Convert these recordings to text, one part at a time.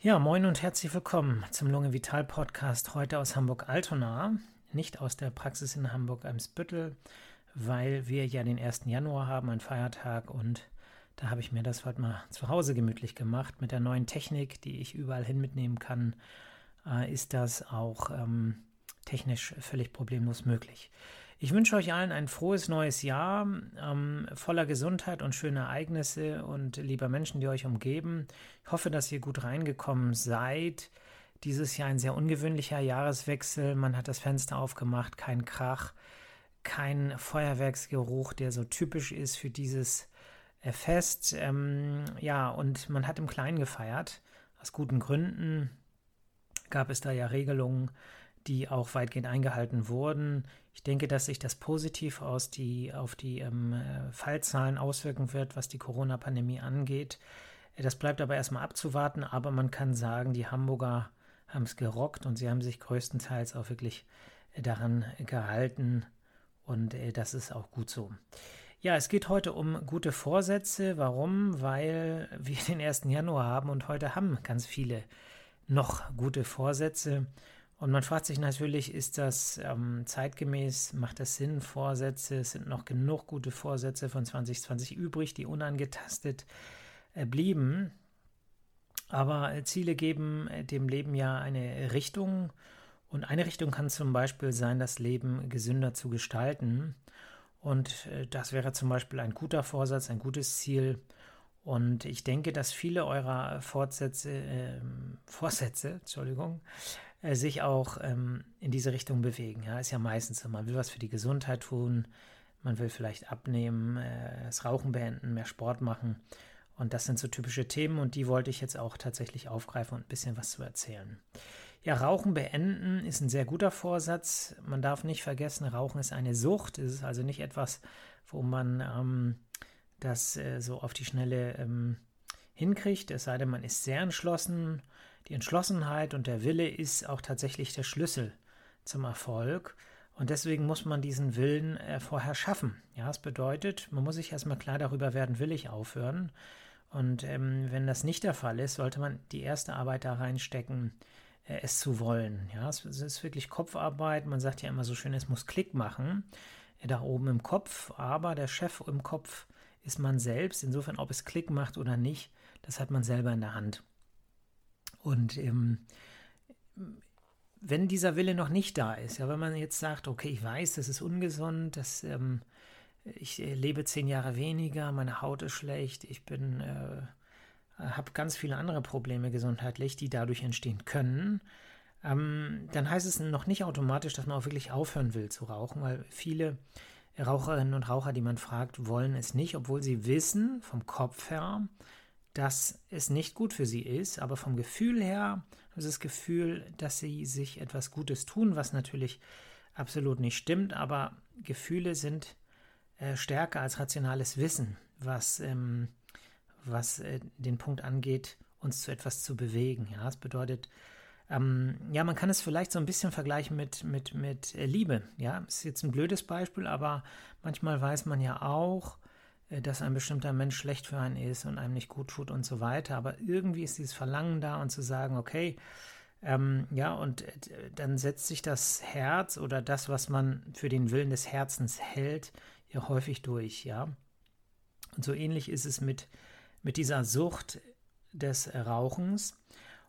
Ja, moin und herzlich willkommen zum Lunge Vital Podcast heute aus Hamburg-Altona, nicht aus der Praxis in Hamburg-Eimsbüttel, weil wir ja den 1. Januar haben, einen Feiertag und da habe ich mir das heute mal zu Hause gemütlich gemacht. Mit der neuen Technik, die ich überall hin mitnehmen kann, äh, ist das auch ähm, technisch völlig problemlos möglich. Ich wünsche euch allen ein frohes neues Jahr, ähm, voller Gesundheit und schöner Ereignisse und lieber Menschen, die euch umgeben. Ich hoffe, dass ihr gut reingekommen seid. Dieses Jahr ein sehr ungewöhnlicher Jahreswechsel. Man hat das Fenster aufgemacht, kein Krach, kein Feuerwerksgeruch, der so typisch ist für dieses äh, Fest. Ähm, ja, und man hat im Kleinen gefeiert. Aus guten Gründen gab es da ja Regelungen, die auch weitgehend eingehalten wurden. Ich denke, dass sich das positiv aus die, auf die ähm, äh, Fallzahlen auswirken wird, was die Corona-Pandemie angeht. Das bleibt aber erstmal abzuwarten, aber man kann sagen, die Hamburger haben es gerockt und sie haben sich größtenteils auch wirklich äh, daran gehalten und äh, das ist auch gut so. Ja, es geht heute um gute Vorsätze. Warum? Weil wir den 1. Januar haben und heute haben ganz viele noch gute Vorsätze. Und man fragt sich natürlich, ist das ähm, zeitgemäß, macht das Sinn, Vorsätze, sind noch genug gute Vorsätze von 2020 übrig, die unangetastet äh, blieben. Aber äh, Ziele geben äh, dem Leben ja eine Richtung und eine Richtung kann zum Beispiel sein, das Leben gesünder zu gestalten. Und äh, das wäre zum Beispiel ein guter Vorsatz, ein gutes Ziel. Und ich denke, dass viele eurer Fortsätze, äh, Vorsätze, Entschuldigung, äh, sich auch ähm, in diese Richtung bewegen. Ja, ist ja meistens so, man will was für die Gesundheit tun, man will vielleicht abnehmen, äh, das Rauchen beenden, mehr Sport machen. Und das sind so typische Themen und die wollte ich jetzt auch tatsächlich aufgreifen und ein bisschen was zu erzählen. Ja, Rauchen beenden ist ein sehr guter Vorsatz. Man darf nicht vergessen, Rauchen ist eine Sucht. Es ist also nicht etwas, wo man ähm, das äh, so auf die Schnelle ähm, hinkriegt. Es sei denn, man ist sehr entschlossen die Entschlossenheit und der Wille ist auch tatsächlich der Schlüssel zum Erfolg. Und deswegen muss man diesen Willen äh, vorher schaffen. Ja, das bedeutet, man muss sich erstmal klar darüber werden, will ich aufhören. Und ähm, wenn das nicht der Fall ist, sollte man die erste Arbeit da reinstecken, äh, es zu wollen. Ja, es, es, ist wirklich Kopfarbeit. Man sagt ja immer so schön, es muss Klick machen, äh, da oben im Kopf. Aber der Chef im Kopf ist man selbst. Insofern, ob es Klick macht oder nicht, das hat man selber in der Hand. Und ähm, wenn dieser Wille noch nicht da ist, ja, wenn man jetzt sagt, okay, ich weiß, das ist ungesund, dass ähm, ich äh, lebe zehn Jahre weniger, meine Haut ist schlecht, ich bin, äh, habe ganz viele andere Probleme gesundheitlich, die dadurch entstehen können, ähm, dann heißt es noch nicht automatisch, dass man auch wirklich aufhören will zu rauchen, weil viele Raucherinnen und Raucher, die man fragt, wollen es nicht, obwohl sie wissen vom Kopf her, dass es nicht gut für sie ist, aber vom Gefühl her sie das Gefühl, dass sie sich etwas Gutes tun, was natürlich absolut nicht stimmt, aber Gefühle sind äh, stärker als rationales Wissen, was, ähm, was äh, den Punkt angeht, uns zu etwas zu bewegen. Ja, das bedeutet, ähm, ja, man kann es vielleicht so ein bisschen vergleichen mit, mit, mit äh, Liebe. Ja, ist jetzt ein blödes Beispiel, aber manchmal weiß man ja auch, dass ein bestimmter Mensch schlecht für einen ist und einem nicht gut tut und so weiter. Aber irgendwie ist dieses Verlangen da und zu sagen, okay, ähm, ja, und äh, dann setzt sich das Herz oder das, was man für den Willen des Herzens hält, ja häufig durch, ja. Und so ähnlich ist es mit, mit dieser Sucht des Rauchens.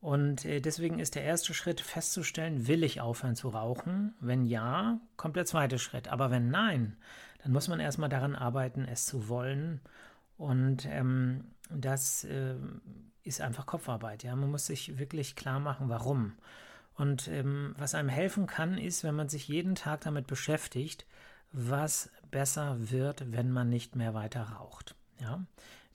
Und äh, deswegen ist der erste Schritt festzustellen, will ich aufhören zu rauchen? Wenn ja, kommt der zweite Schritt. Aber wenn nein, dann muss man erstmal daran arbeiten, es zu wollen. Und ähm, das äh, ist einfach Kopfarbeit. Ja, man muss sich wirklich klar machen, warum. Und ähm, was einem helfen kann, ist, wenn man sich jeden Tag damit beschäftigt, was besser wird, wenn man nicht mehr weiter raucht. Ja, im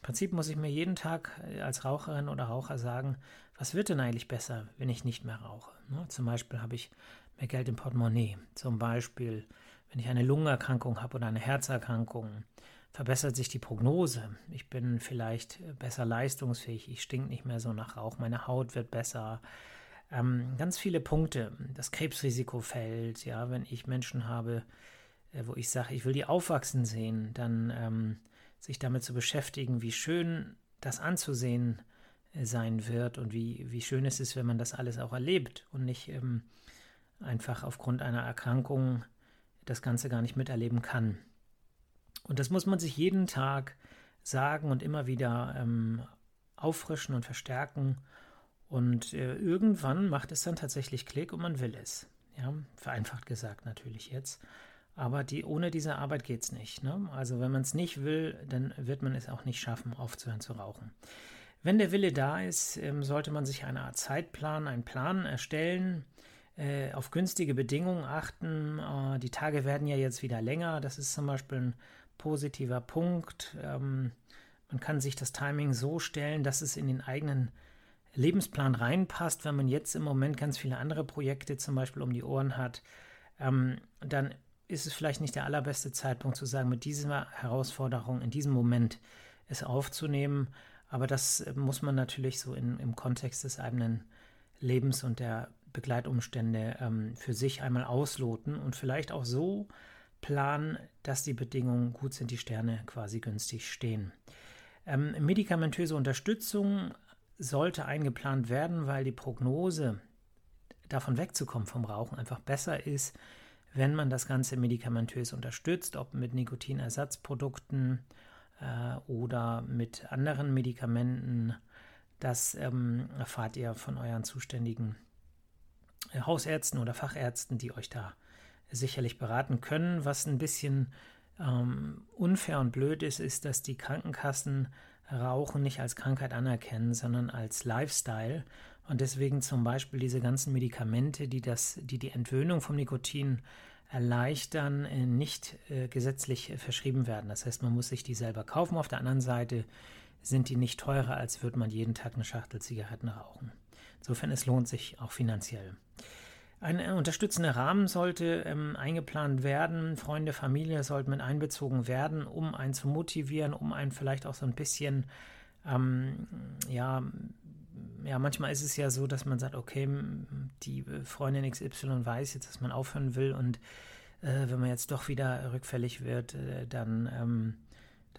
Prinzip muss ich mir jeden Tag äh, als Raucherin oder Raucher sagen, was wird denn eigentlich besser, wenn ich nicht mehr rauche? Ne? Zum Beispiel habe ich mehr Geld im Portemonnaie. Zum Beispiel wenn ich eine Lungenerkrankung habe oder eine Herzerkrankung, verbessert sich die Prognose. Ich bin vielleicht besser leistungsfähig, ich stink nicht mehr so nach Rauch, meine Haut wird besser. Ähm, ganz viele Punkte. Das Krebsrisiko fällt, ja, wenn ich Menschen habe, äh, wo ich sage, ich will die aufwachsen sehen, dann ähm, sich damit zu beschäftigen, wie schön das anzusehen sein wird und wie, wie schön es ist, wenn man das alles auch erlebt und nicht ähm, einfach aufgrund einer Erkrankung das Ganze gar nicht miterleben kann. Und das muss man sich jeden Tag sagen und immer wieder ähm, auffrischen und verstärken. Und äh, irgendwann macht es dann tatsächlich Klick und man will es. Ja, vereinfacht gesagt natürlich jetzt. Aber die, ohne diese Arbeit geht es nicht. Ne? Also wenn man es nicht will, dann wird man es auch nicht schaffen, aufzuhören zu rauchen. Wenn der Wille da ist, ähm, sollte man sich eine Art Zeitplan, einen Plan erstellen, äh, auf günstige Bedingungen achten. Äh, die Tage werden ja jetzt wieder länger. Das ist zum Beispiel ein positiver Punkt. Ähm, man kann sich das Timing so stellen, dass es in den eigenen Lebensplan reinpasst. Wenn man jetzt im Moment ganz viele andere Projekte zum Beispiel um die Ohren hat, ähm, dann ist es vielleicht nicht der allerbeste Zeitpunkt zu sagen, mit dieser Herausforderung in diesem Moment es aufzunehmen. Aber das muss man natürlich so in, im Kontext des eigenen Lebens und der Begleitumstände ähm, für sich einmal ausloten und vielleicht auch so planen, dass die Bedingungen gut sind, die Sterne quasi günstig stehen. Ähm, medikamentöse Unterstützung sollte eingeplant werden, weil die Prognose davon wegzukommen vom Rauchen einfach besser ist, wenn man das Ganze medikamentös unterstützt, ob mit Nikotinersatzprodukten äh, oder mit anderen Medikamenten. Das ähm, erfahrt ihr von euren zuständigen Hausärzten oder Fachärzten, die euch da sicherlich beraten können. Was ein bisschen ähm, unfair und blöd ist, ist, dass die Krankenkassen Rauchen nicht als Krankheit anerkennen, sondern als Lifestyle und deswegen zum Beispiel diese ganzen Medikamente, die das, die die Entwöhnung vom Nikotin erleichtern, äh, nicht äh, gesetzlich äh, verschrieben werden. Das heißt, man muss sich die selber kaufen. Auf der anderen Seite sind die nicht teurer, als würde man jeden Tag eine Schachtel Zigaretten rauchen. Insofern, es lohnt sich auch finanziell. Ein äh, unterstützender Rahmen sollte ähm, eingeplant werden. Freunde, Familie sollten mit einbezogen werden, um einen zu motivieren, um einen vielleicht auch so ein bisschen, ähm, ja, ja, manchmal ist es ja so, dass man sagt, okay, die Freundin XY weiß jetzt, dass man aufhören will und äh, wenn man jetzt doch wieder rückfällig wird, äh, dann, ähm,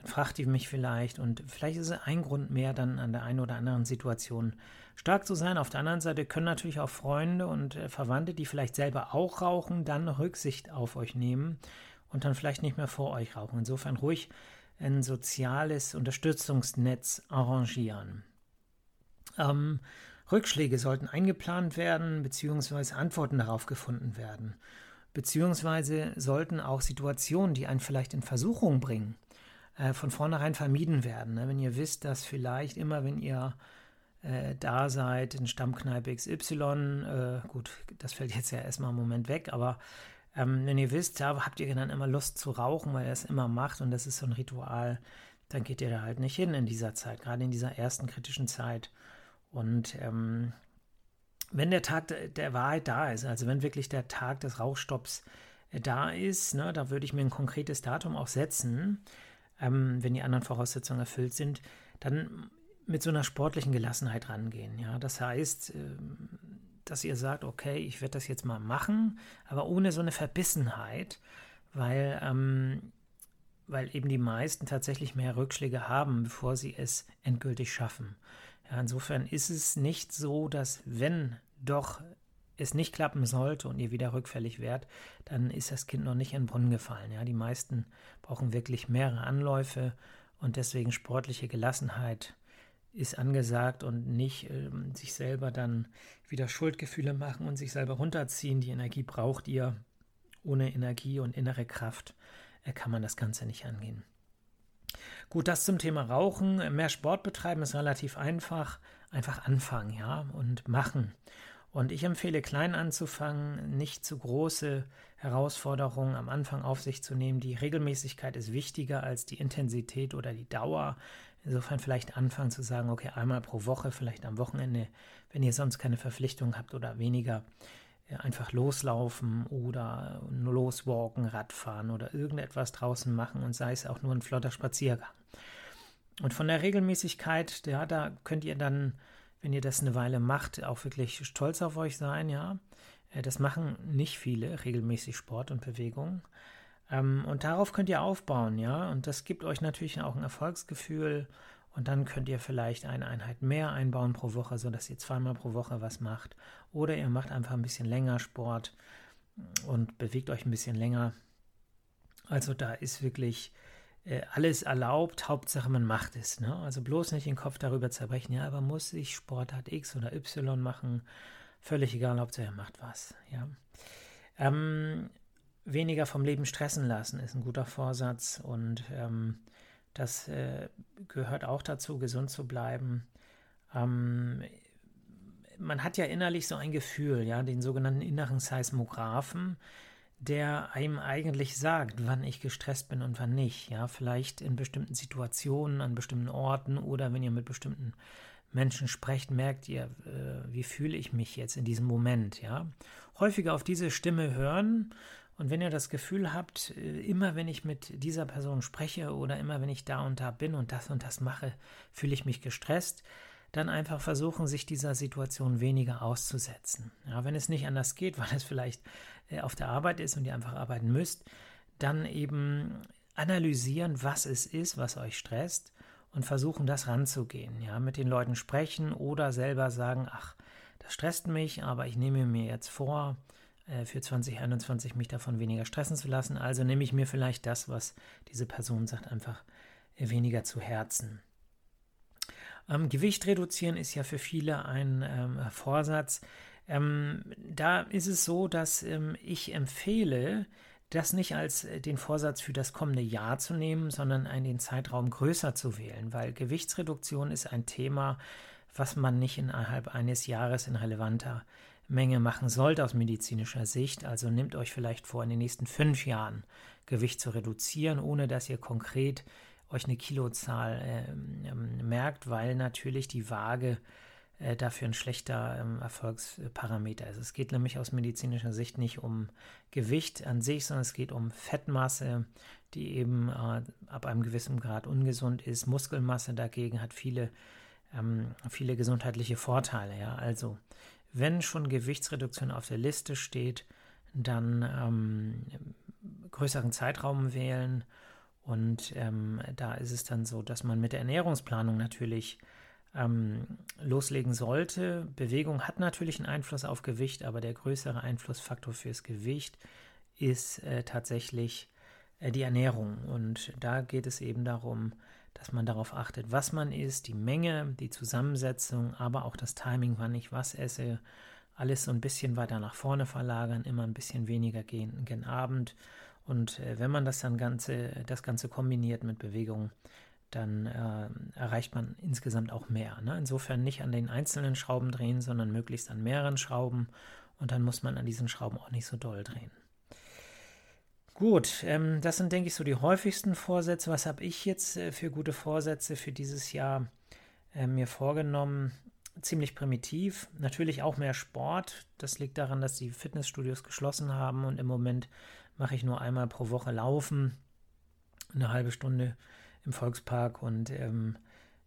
dann fragt die mich vielleicht und vielleicht ist es ein Grund mehr, dann an der einen oder anderen Situation stark zu sein. Auf der anderen Seite können natürlich auch Freunde und äh, Verwandte, die vielleicht selber auch rauchen, dann Rücksicht auf euch nehmen und dann vielleicht nicht mehr vor euch rauchen. Insofern ruhig ein soziales Unterstützungsnetz arrangieren. Ähm, Rückschläge sollten eingeplant werden, beziehungsweise Antworten darauf gefunden werden. Beziehungsweise sollten auch Situationen, die einen vielleicht in Versuchung bringen, äh, von vornherein vermieden werden. Ne? Wenn ihr wisst, dass vielleicht immer, wenn ihr äh, da seid, in Stammkneipe XY, äh, gut, das fällt jetzt ja erstmal im Moment weg, aber ähm, wenn ihr wisst, da habt ihr dann immer Lust zu rauchen, weil ihr es immer macht und das ist so ein Ritual, dann geht ihr da halt nicht hin in dieser Zeit, gerade in dieser ersten kritischen Zeit. Und ähm, wenn der Tag der Wahrheit da ist, also wenn wirklich der Tag des Rauchstopps äh, da ist, ne, da würde ich mir ein konkretes Datum auch setzen, ähm, wenn die anderen Voraussetzungen erfüllt sind, dann mit so einer sportlichen Gelassenheit rangehen. Ja, das heißt, ähm, dass ihr sagt, okay, ich werde das jetzt mal machen, aber ohne so eine Verbissenheit, weil, ähm, weil eben die meisten tatsächlich mehr Rückschläge haben, bevor sie es endgültig schaffen. Ja, insofern ist es nicht so, dass wenn doch es nicht klappen sollte und ihr wieder rückfällig werdet, dann ist das Kind noch nicht in den Brunnen gefallen. Ja, die meisten brauchen wirklich mehrere Anläufe und deswegen sportliche Gelassenheit ist angesagt und nicht äh, sich selber dann wieder Schuldgefühle machen und sich selber runterziehen. Die Energie braucht ihr. Ohne Energie und innere Kraft äh, kann man das Ganze nicht angehen. Gut, das zum Thema Rauchen. Mehr Sport betreiben ist relativ einfach. Einfach anfangen, ja, und machen. Und ich empfehle, klein anzufangen, nicht zu große Herausforderungen am Anfang auf sich zu nehmen. Die Regelmäßigkeit ist wichtiger als die Intensität oder die Dauer. Insofern vielleicht anfangen zu sagen, okay, einmal pro Woche, vielleicht am Wochenende, wenn ihr sonst keine Verpflichtung habt oder weniger, äh, einfach loslaufen oder loswalken, Radfahren oder irgendetwas draußen machen und sei es auch nur ein flotter Spaziergang. Und von der Regelmäßigkeit, ja, da könnt ihr dann, wenn ihr das eine Weile macht, auch wirklich stolz auf euch sein, ja. Äh, das machen nicht viele regelmäßig Sport und Bewegung. Ähm, und darauf könnt ihr aufbauen, ja. Und das gibt euch natürlich auch ein Erfolgsgefühl Und dann könnt ihr vielleicht eine Einheit mehr einbauen pro Woche, sodass ihr zweimal pro Woche was macht. Oder ihr macht einfach ein bisschen länger Sport und bewegt euch ein bisschen länger. Also da ist wirklich äh, alles erlaubt, Hauptsache man macht es. Ne? Also bloß nicht den Kopf darüber zerbrechen, ja, aber muss ich Sportart X oder Y machen? Völlig egal, Hauptsache er macht was. Ja. Ähm, weniger vom Leben stressen lassen ist ein guter Vorsatz und ähm, das äh, gehört auch dazu, gesund zu bleiben. Ähm, man hat ja innerlich so ein Gefühl, ja, den sogenannten inneren Seismographen, der einem eigentlich sagt, wann ich gestresst bin und wann nicht. Ja, vielleicht in bestimmten Situationen, an bestimmten Orten oder wenn ihr mit bestimmten Menschen sprecht, merkt ihr, äh, wie fühle ich mich jetzt in diesem Moment. Ja, häufiger auf diese Stimme hören und wenn ihr das Gefühl habt, äh, immer wenn ich mit dieser Person spreche oder immer wenn ich da und da bin und das und das mache, fühle ich mich gestresst, dann einfach versuchen, sich dieser Situation weniger auszusetzen. Ja, wenn es nicht anders geht, weil es vielleicht äh, auf der Arbeit ist und ihr einfach arbeiten müsst, dann eben analysieren, was es ist, was euch stresst und versuchen, das ranzugehen. Ja, mit den Leuten sprechen oder selber sagen, ach, das stresst mich, aber ich nehme mir jetzt vor, äh, für 2021 mich davon weniger stressen zu lassen. Also nehme ich mir vielleicht das, was diese Person sagt, einfach äh, weniger zu Herzen. Ähm, Gewicht reduzieren ist ja für viele ein ähm, Vorsatz. Ähm, da ist es so, dass ähm, ich empfehle, das nicht als äh, den Vorsatz für das kommende Jahr zu nehmen, sondern einen den Zeitraum größer zu wählen, weil Gewichtsreduktion ist ein Thema, was man nicht innerhalb eines Jahres in relevanter Menge machen sollte aus medizinischer Sicht. Also nehmt euch vielleicht vor, in den nächsten fünf Jahren Gewicht zu reduzieren, ohne dass ihr konkret euch eine Kilozahl äh, merkt, weil natürlich die Waage äh, dafür ein schlechter ähm, Erfolgsparameter ist. Es geht nämlich aus medizinischer Sicht nicht um Gewicht an sich, sondern es geht um Fettmasse, die eben äh, ab einem gewissen Grad ungesund ist. Muskelmasse dagegen hat viele, ähm, viele gesundheitliche Vorteile. Ja? Also wenn schon Gewichtsreduktion auf der Liste steht, dann ähm, größeren Zeitraum wählen. Und ähm, da ist es dann so, dass man mit der Ernährungsplanung natürlich ähm, loslegen sollte. Bewegung hat natürlich einen Einfluss auf Gewicht, aber der größere Einflussfaktor fürs Gewicht ist äh, tatsächlich äh, die Ernährung. Und da geht es eben darum, dass man darauf achtet, was man isst, die Menge, die Zusammensetzung, aber auch das Timing, wann ich was esse, alles so ein bisschen weiter nach vorne verlagern, immer ein bisschen weniger gehen gen Abend. Und äh, wenn man das dann Ganze, das Ganze kombiniert mit Bewegung, dann äh, erreicht man insgesamt auch mehr. Ne? Insofern nicht an den einzelnen Schrauben drehen, sondern möglichst an mehreren Schrauben. Und dann muss man an diesen Schrauben auch nicht so doll drehen. Gut, ähm, das sind, denke ich, so die häufigsten Vorsätze. Was habe ich jetzt äh, für gute Vorsätze für dieses Jahr äh, mir vorgenommen? Ziemlich primitiv. Natürlich auch mehr Sport. Das liegt daran, dass die Fitnessstudios geschlossen haben und im Moment mache ich nur einmal pro Woche Laufen. Eine halbe Stunde im Volkspark und ähm,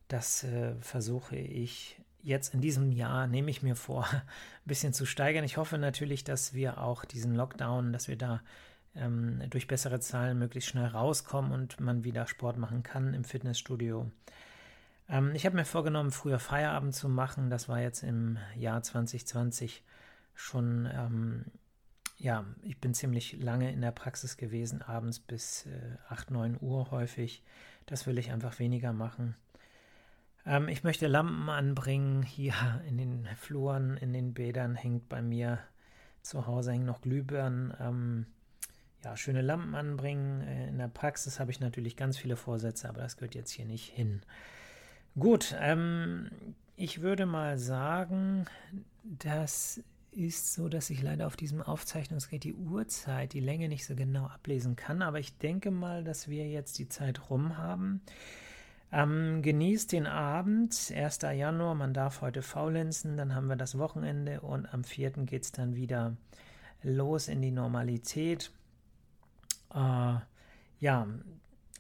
das äh, versuche ich jetzt in diesem Jahr, nehme ich mir vor, ein bisschen zu steigern. Ich hoffe natürlich, dass wir auch diesen Lockdown, dass wir da ähm, durch bessere Zahlen möglichst schnell rauskommen und man wieder Sport machen kann im Fitnessstudio. Ähm, ich habe mir vorgenommen, früher Feierabend zu machen. Das war jetzt im Jahr 2020 schon, ähm, ja, ich bin ziemlich lange in der Praxis gewesen, abends bis äh, 8, 9 Uhr häufig. Das will ich einfach weniger machen. Ähm, ich möchte Lampen anbringen. Hier in den Fluren, in den Bädern hängt bei mir zu Hause hängen noch Glühbirnen. Ähm, ja, schöne Lampen anbringen. Äh, in der Praxis habe ich natürlich ganz viele Vorsätze, aber das gehört jetzt hier nicht hin. Gut, ähm, ich würde mal sagen, das ist so, dass ich leider auf diesem Aufzeichnungsgerät die Uhrzeit, die Länge nicht so genau ablesen kann, aber ich denke mal, dass wir jetzt die Zeit rum haben. Ähm, genießt den Abend, 1. Januar, man darf heute faulenzen, dann haben wir das Wochenende und am 4. geht es dann wieder los in die Normalität. Äh, ja,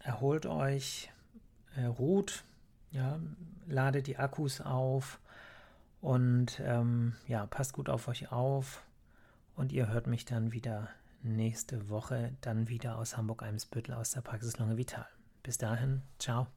erholt euch, äh, ruht, ja, ladet die Akkus auf und ähm, ja, passt gut auf euch auf. Und ihr hört mich dann wieder nächste Woche, dann wieder aus Hamburg-Eimsbüttel aus der Praxis Longe Vital. Bis dahin, ciao.